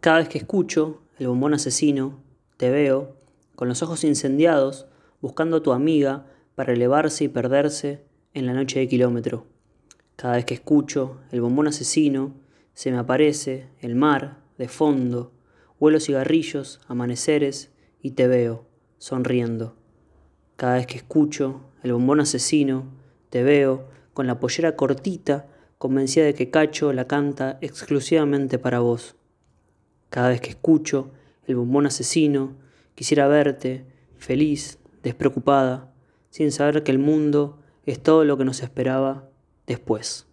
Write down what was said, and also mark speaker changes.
Speaker 1: Cada vez que escucho el bombón asesino, te veo, con los ojos incendiados, buscando a tu amiga para elevarse y perderse en la noche de kilómetro. Cada vez que escucho el bombón asesino, se me aparece el mar de fondo, huelo cigarrillos, amaneceres y te veo, sonriendo. Cada vez que escucho el bombón asesino, te veo con la pollera cortita, convencida de que Cacho la canta exclusivamente para vos. Cada vez que escucho el bombón asesino, quisiera verte, feliz, despreocupada, sin saber que el mundo es todo lo que nos esperaba después.